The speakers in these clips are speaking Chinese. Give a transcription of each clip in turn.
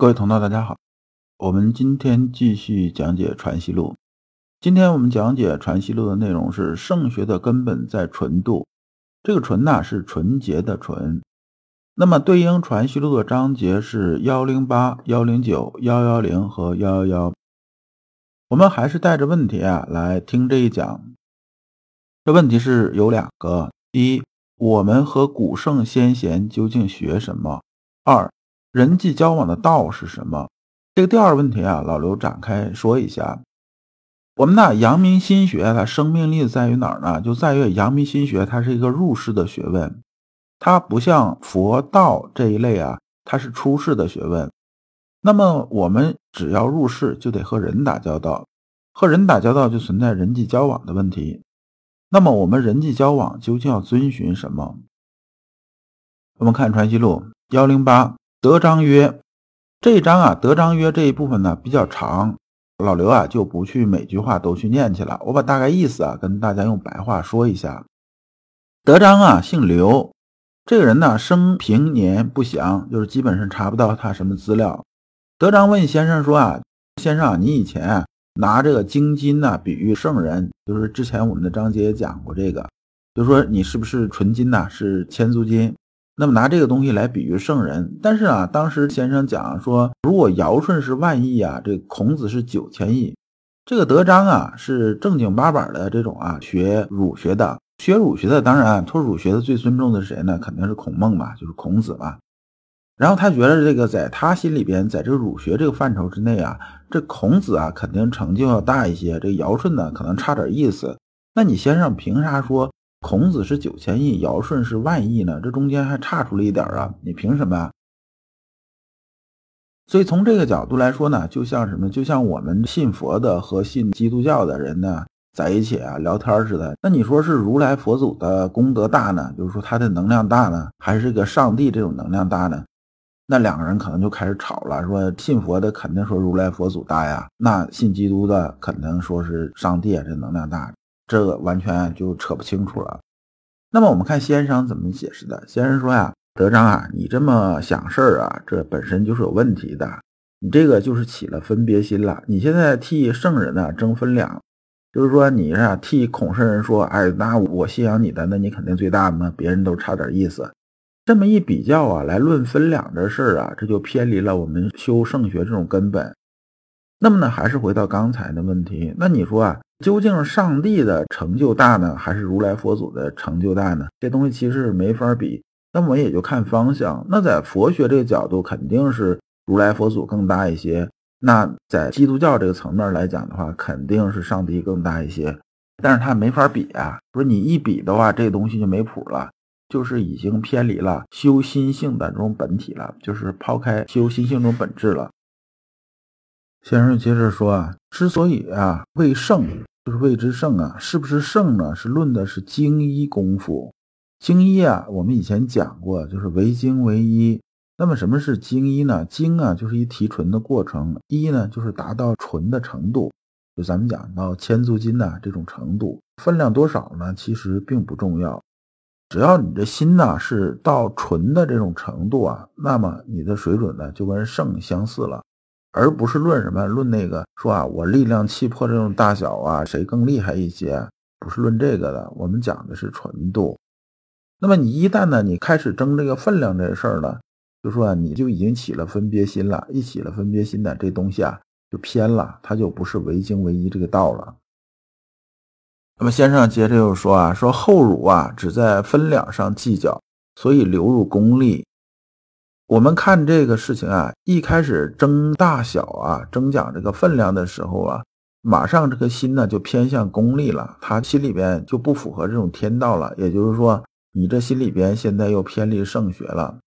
各位同道，大家好。我们今天继续讲解《传习录》。今天我们讲解《传习录》的内容是圣学的根本在纯度。这个“纯”呐是纯洁的“纯”。那么对应《传习录》的章节是幺零八、幺零九、幺幺零和幺幺幺。我们还是带着问题啊来听这一讲。这问题是有两个：第一，我们和古圣先贤究竟学什么？二。人际交往的道是什么？这个第二问题啊，老刘展开说一下。我们呢，阳明心学它生命力在于哪儿呢？就在于阳明心学它是一个入世的学问，它不像佛道这一类啊，它是出世的学问。那么我们只要入世，就得和人打交道，和人打交道就存在人际交往的问题。那么我们人际交往究竟要遵循什么？我们看《传习录》幺零八。德章曰：“这一章啊，德章曰这一部分呢比较长，老刘啊就不去每句话都去念去了。我把大概意思啊跟大家用白话说一下。德章啊，姓刘，这个人呢生平年不详，就是基本上查不到他什么资料。德章问先生说啊，先生，你以前拿这个金金呢比喻圣人，就是之前我们的章节也讲过这个，就说你是不是纯金呐？是千足金。”那么拿这个东西来比喻圣人，但是啊，当时先生讲说，如果尧舜是万亿啊，这孔子是九千亿，这个德章啊是正经八百的这种啊学儒学的，学儒学的，当然托儒学的最尊重的是谁呢？肯定是孔孟嘛，就是孔子嘛。然后他觉得这个在他心里边，在这个儒学这个范畴之内啊，这孔子啊肯定成就要大一些，这尧舜呢可能差点意思。那你先生凭啥说？孔子是九千亿，尧舜是万亿呢，这中间还差出了一点啊！你凭什么？所以从这个角度来说呢，就像什么？就像我们信佛的和信基督教的人呢，在一起啊聊天似的。那你说是如来佛祖的功德大呢？就是说他的能量大呢，还是个上帝这种能量大呢？那两个人可能就开始吵了，说信佛的肯定说如来佛祖大呀，那信基督的肯定说是上帝啊，这能量大。这个完全就扯不清楚了。那么我们看先生怎么解释的。先生说呀：“德章啊，你这么想事儿啊，这本身就是有问题的。你这个就是起了分别心了。你现在替圣人呢争分量，就是说你是替孔圣人说，哎，那我信仰你的，那你肯定最大嘛，别人都差点意思。这么一比较啊，来论分量这事儿啊，这就偏离了我们修圣学这种根本。那么呢，还是回到刚才的问题，那你说啊？”究竟上帝的成就大呢，还是如来佛祖的成就大呢？这东西其实是没法比。那么也就看方向。那在佛学这个角度，肯定是如来佛祖更大一些。那在基督教这个层面来讲的话，肯定是上帝更大一些。但是它没法比啊。说你一比的话，这东西就没谱了，就是已经偏离了修心性的这种本体了，就是抛开修心性这种本质了。先生接着说啊，之所以啊为圣，就是谓之圣啊，是不是圣呢？是论的是精一功夫。精一啊，我们以前讲过，就是为精为一。那么什么是精一呢？精啊，就是一提纯的过程；一呢，就是达到纯的程度。就咱们讲到千足金呐这种程度，分量多少呢？其实并不重要，只要你的心呐是到纯的这种程度啊，那么你的水准呢就跟圣相似了。而不是论什么论那个说啊，我力量气魄这种大小啊，谁更厉害一些？不是论这个的，我们讲的是纯度。那么你一旦呢，你开始争这个分量这事儿呢，就说你就已经起了分别心了。一起了分别心呢这东西啊，就偏了，它就不是唯精唯一这个道了。那么先生接着又说啊，说后儒啊，只在分量上计较，所以流入功利。我们看这个事情啊，一开始争大小啊，争讲这个分量的时候啊，马上这个心呢就偏向功利了，他心里边就不符合这种天道了。也就是说，你这心里边现在又偏离圣学了。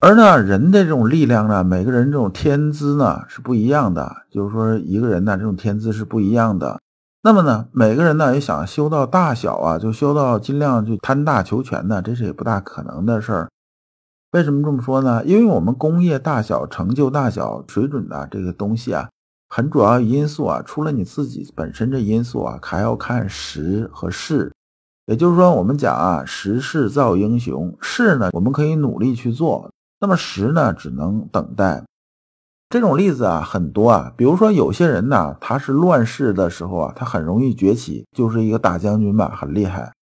而呢，人的这种力量呢，每个人这种天资呢是不一样的，就是说一个人呢这种天资是不一样的。那么呢，每个人呢也想修到大小啊，就修到尽量就贪大求全呢，这是也不大可能的事儿。为什么这么说呢？因为我们工业大小、成就大小、水准的这个东西啊，很主要因素啊，除了你自己本身这因素啊，还要看时和势。也就是说，我们讲啊，时势造英雄，势呢，我们可以努力去做；那么时呢，只能等待。这种例子啊很多啊，比如说有些人呢，他是乱世的时候啊，他很容易崛起，就是一个大将军吧，很厉害。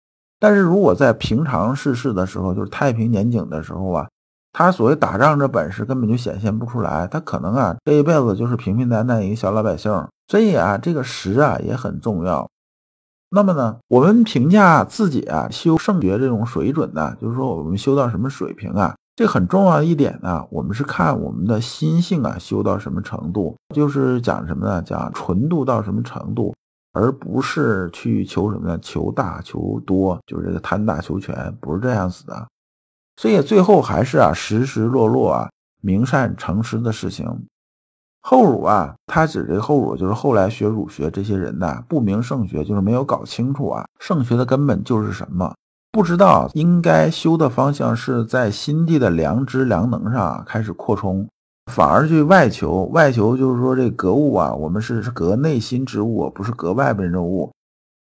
但是如果在平常世事的时候，就是太平年景的时候啊，他所谓打仗这本事根本就显现不出来，他可能啊这一辈子就是平平淡淡一个小老百姓。所以啊，这个时啊也很重要。那么呢，我们评价自己啊修圣学这种水准呢，就是说我们修到什么水平啊？这很重要的一点呢，我们是看我们的心性啊修到什么程度，就是讲什么呢？讲纯度到什么程度，而不是去求什么呢？求大求多，就是这个贪大求全，不是这样子的。所以最后还是啊，实实落落啊，明善诚实的事情。后儒啊，他指这后儒，就是后来学儒学这些人呐，不明圣学，就是没有搞清楚啊，圣学的根本就是什么。不知道应该修的方向是在心地的良知良能上开始扩充，反而去外求。外求就是说这格物啊，我们是格内心之物，不是格外边之物。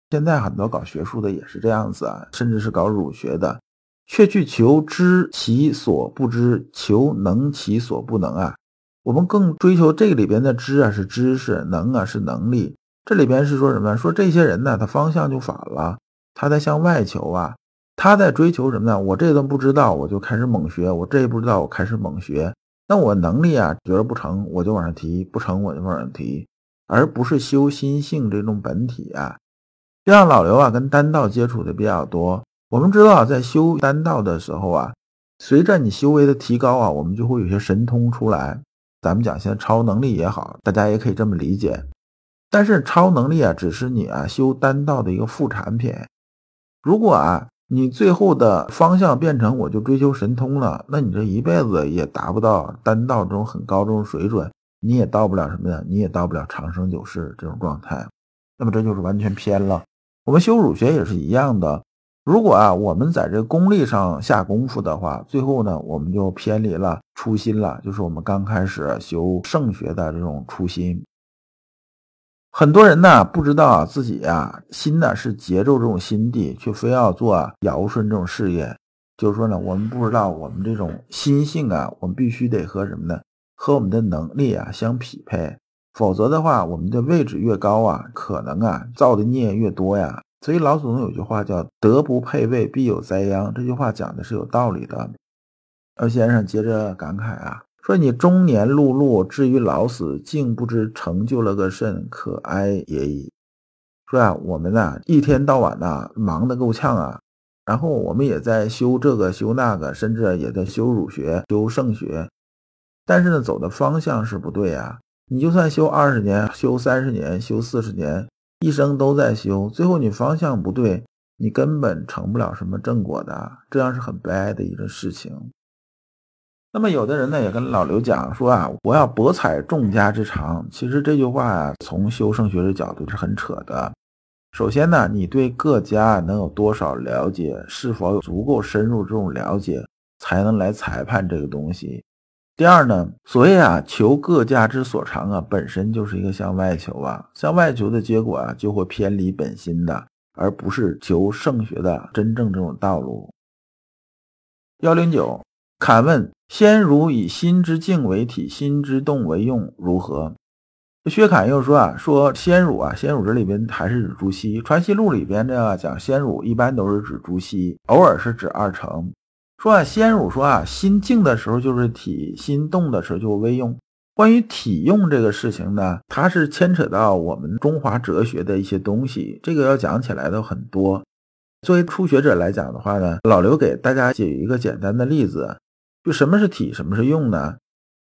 现在很多搞学术的也是这样子啊，甚至是搞儒学的，却去求知其所不知，求能其所不能啊。我们更追求这个里边的知啊是知识，能啊是能力。这里边是说什么？说这些人呢，他方向就反了，他在向外求啊。他在追求什么呢？我这都不知道，我就开始猛学；我这也不知道，我开始猛学。那我能力啊，觉得不成，我就往上提；不成，我就往上提，而不是修心性这种本体啊。就像老刘啊，跟丹道接触的比较多。我们知道，在修丹道的时候啊，随着你修为的提高啊，我们就会有些神通出来。咱们讲现在超能力也好，大家也可以这么理解。但是超能力啊，只是你啊修丹道的一个副产品。如果啊，你最后的方向变成我就追求神通了，那你这一辈子也达不到丹道这种很高这种水准，你也到不了什么呀？你也到不了长生久世这种状态。那么这就是完全偏了。我们修儒学也是一样的。如果啊我们在这个功利上下功夫的话，最后呢我们就偏离了初心了，就是我们刚开始修圣学的这种初心。很多人呢不知道自己啊心呢是节奏这种心地，却非要做尧舜这种事业。就是说呢，我们不知道我们这种心性啊，我们必须得和什么呢？和我们的能力啊相匹配。否则的话，我们的位置越高啊，可能啊造的孽越多呀。所以老祖宗有句话叫“德不配位，必有灾殃”。这句话讲的是有道理的。二先生接着感慨啊。说你中年碌碌，至于老死，竟不知成就了个甚，可哀也已。说啊，我们呢一天到晚呐忙得够呛啊，然后我们也在修这个修那个，甚至也在修儒学、修圣学，但是呢走的方向是不对啊。你就算修二十年、修三十年、修四十年，一生都在修，最后你方向不对，你根本成不了什么正果的，这样是很悲哀的一个事情。那么有的人呢也跟老刘讲说啊，我要博采众家之长。其实这句话啊，从修圣学的角度是很扯的。首先呢，你对各家能有多少了解，是否有足够深入这种了解，才能来裁判这个东西。第二呢，所谓啊求各家之所长啊，本身就是一个向外求啊，向外求的结果啊，就会偏离本心的，而不是求圣学的真正这种道路。幺零九。坎问：先儒以心之静为体，心之动为用，如何？薛侃又说啊，说先儒啊，先儒这里边还是指朱熹，《传习录》里边呢讲先儒一般都是指朱熹，偶尔是指二程。说啊，先儒说啊，心静的时候就是体，心动的时候就微用。关于体用这个事情呢，它是牵扯到我们中华哲学的一些东西，这个要讲起来的很多。作为初学者来讲的话呢，老刘给大家举一个简单的例子。就什么是体，什么是用呢？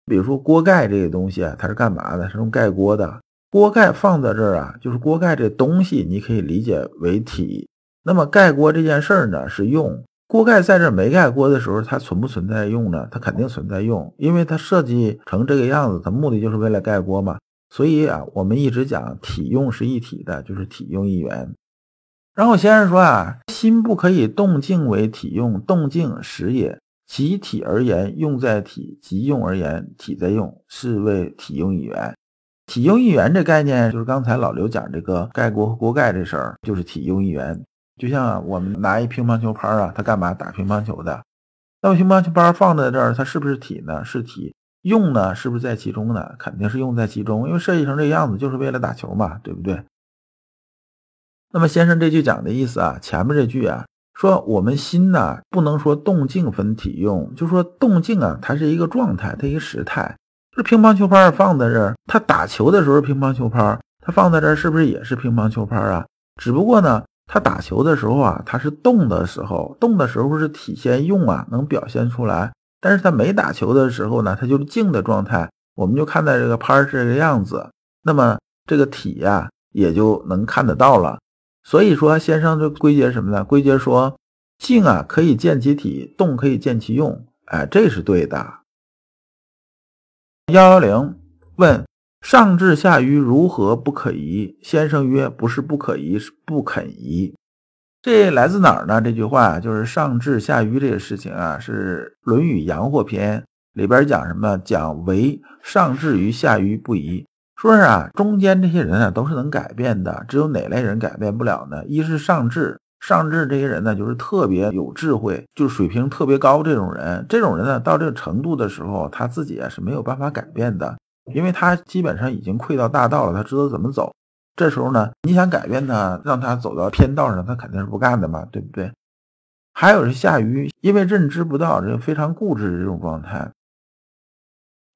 比如说锅盖这个东西啊，它是干嘛的？是用盖锅的。锅盖放在这儿啊，就是锅盖这东西，你可以理解为体。那么盖锅这件事儿呢，是用。锅盖在这没盖锅的时候，它存不存在用呢？它肯定存在用，因为它设计成这个样子，它目的就是为了盖锅嘛。所以啊，我们一直讲体用是一体的，就是体用一元。然后先生说啊，心不可以动静为体用，动静实也。其体而言，用在体；即用而言，体在用，是为体用一元。体用一元这概念，就是刚才老刘讲这个盖锅和锅盖这事儿，就是体用一元。就像我们拿一乒乓球拍啊，它干嘛打乒乓球的？那么乒乓球拍放在这儿，它是不是体呢？是体。用呢是不是在其中呢？肯定是用在其中，因为设计成这样子就是为了打球嘛，对不对？那么先生这句讲的意思啊，前面这句啊，说我们心呢不能说动静分体用，就说动静啊，它是一个状态，它一个时态。这乒乓球拍放在这儿，他打球的时候乒乓球拍，它放在这儿是不是也是乒乓球拍啊？只不过呢，他打球的时候啊，他是动的时候，动的时候是体现用啊，能表现出来。但是他没打球的时候呢，他就是静的状态，我们就看在这个拍是这个样子，那么这个体呀也就能看得到了。所以说，先生就归结什么呢？归结说，静啊可以见其体，动可以见其用。哎，这是对的。幺幺零问上至下愚如何不可移？先生曰：不是不可移，是不肯移。这来自哪儿呢？这句话就是上至下愚这个事情啊，是《论语阳货篇》里边讲什么？讲唯上至于下愚不移。说是啊，中间这些人啊都是能改变的，只有哪类人改变不了呢？一是上智，上智这些人呢就是特别有智慧，就是水平特别高这种人。这种人呢到这个程度的时候，他自己啊是没有办法改变的，因为他基本上已经溃到大道了，他知道怎么走。这时候呢，你想改变他，让他走到偏道上，他肯定是不干的嘛，对不对？还有是下愚，因为认知不到，这个非常固执的这种状态。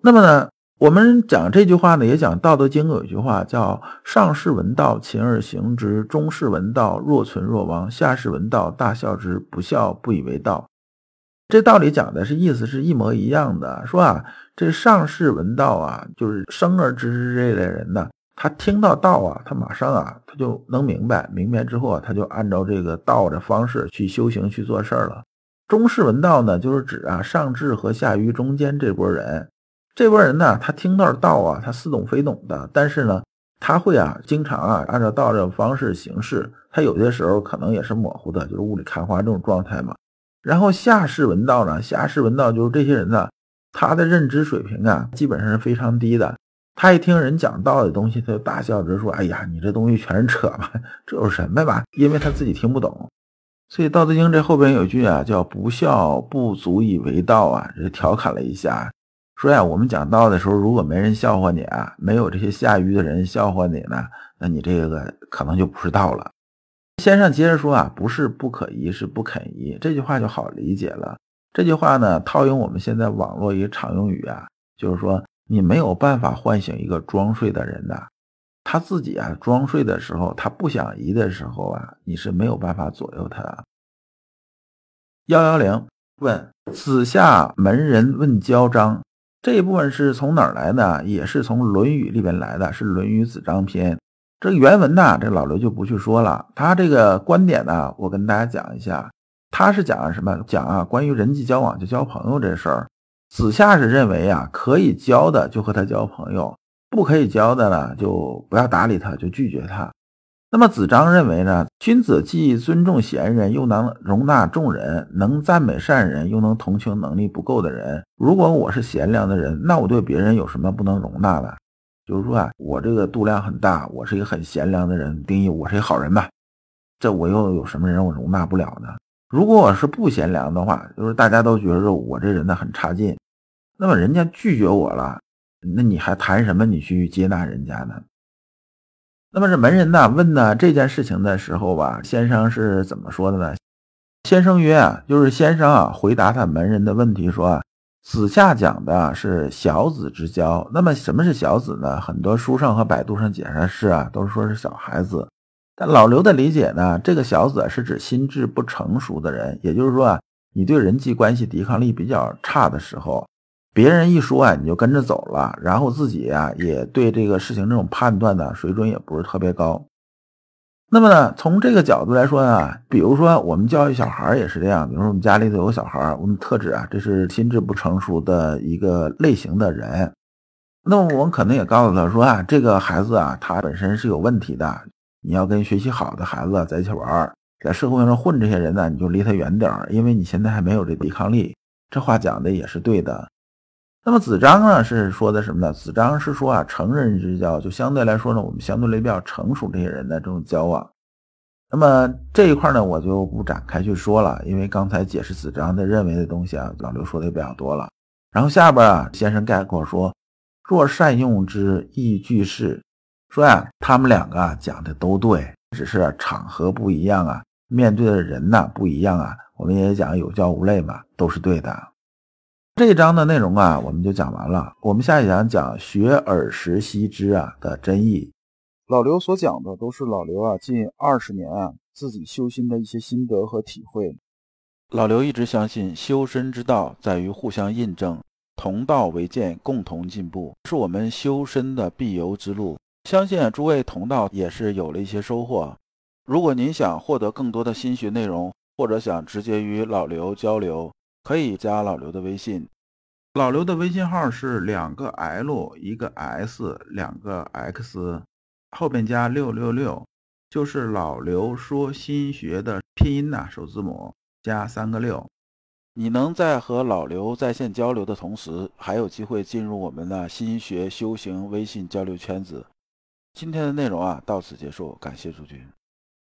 那么呢，我们讲这句话呢，也讲《道德经》有一句话叫“上士闻道，勤而行之；中士闻道，若存若亡；下士闻道，大笑之。不笑，不以为道。”这道理讲的是意思是一模一样的。说啊，这上士闻道啊，就是生而知之这类人呢。他听到道啊，他马上啊，他就能明白，明白之后啊，他就按照这个道的方式去修行去做事儿了。中士闻道呢，就是指啊上智和下愚中间这波人。这波人呢，他听到道啊，他似懂非懂的，但是呢，他会啊，经常啊，按照道这种方式行事。他有些时候可能也是模糊的，就是雾里看花这种状态嘛。然后下士闻道呢，下士闻道就是这些人呢，他的认知水平啊，基本上是非常低的。他一听人讲道的东西，他就大笑着说：“哎呀，你这东西全是扯嘛，这有什么吧？”因为他自己听不懂，所以《道德经》这后边有句啊，叫“不孝不足以为道”啊，这调侃了一下，说呀，我们讲道的时候，如果没人笑话你啊，没有这些下愚的人笑话你呢，那你这个可能就不是道了。先生接着说啊，不是不可移，是不肯移，这句话就好理解了。这句话呢，套用我们现在网络一个常用语啊，就是说。你没有办法唤醒一个装睡的人的，他自己啊装睡的时候，他不想移的时候啊，你是没有办法左右他。幺幺零问子夏门人问交章这一部分是从哪儿来的？也是从《论语》里边来的，是《论语子章篇》。这原文呢，这老刘就不去说了。他这个观点呢，我跟大家讲一下，他是讲什么？讲啊，关于人际交往，就交朋友这事儿。子夏是认为啊，可以交的就和他交朋友，不可以交的呢，就不要搭理他，就拒绝他。那么子张认为呢，君子既尊重贤人，又能容纳众人，能赞美善人，又能同情能力不够的人。如果我是贤良的人，那我对别人有什么不能容纳的？就是说啊，我这个度量很大，我是一个很贤良的人，定义我是一个好人吧？这我又有什么人我容纳不了呢？如果我是不贤良的话，就是大家都觉得我这人呢很差劲，那么人家拒绝我了，那你还谈什么？你去接纳人家呢？那么这门人呢问呢这件事情的时候吧，先生是怎么说的呢？先生曰啊，就是先生啊回答他门人的问题说啊，子夏讲的是小子之交。那么什么是小子呢？很多书上和百度上解释是啊，都是说是小孩子。但老刘的理解呢，这个小子是指心智不成熟的人，也就是说啊，你对人际关系抵抗力比较差的时候，别人一说啊，你就跟着走了，然后自己啊也对这个事情这种判断呢水准也不是特别高。那么呢，从这个角度来说呢，比如说我们教育小孩也是这样，比如说我们家里头有个小孩，我们特指啊，这是心智不成熟的一个类型的人，那么我们可能也告诉他说啊，这个孩子啊，他本身是有问题的。你要跟学习好的孩子在一起玩，在社会上混这些人呢，你就离他远点儿，因为你现在还没有这抵抗力。这话讲的也是对的。那么子张呢是说的什么呢？子张是说啊，成人之交就相对来说呢，我们相对来比较成熟这些人的这种交往。那么这一块呢，我就不展开去说了，因为刚才解释子张的认为的东西啊，老刘说的也比较多了。然后下边啊，先生概括说：“若善用之，亦俱是。”说呀，他们两个啊讲的都对，只是场合不一样啊，面对的人呢不一样啊。我们也讲有教无类嘛，都是对的。这一章的内容啊，我们就讲完了。我们下一讲讲学而时习之啊的真意。老刘所讲的都是老刘啊近二十年啊自己修心的一些心得和体会。老刘一直相信修身之道在于互相印证，同道为鉴，共同进步，是我们修身的必由之路。相信诸位同道也是有了一些收获。如果您想获得更多的心学内容，或者想直接与老刘交流，可以加老刘的微信。老刘的微信号是两个 L 一个 S 两个 X，后边加六六六，就是老刘说心学的拼音呐，首字母。加三个六，你能在和老刘在线交流的同时，还有机会进入我们的心学修行微信交流圈子。今天的内容啊，到此结束，感谢诸君。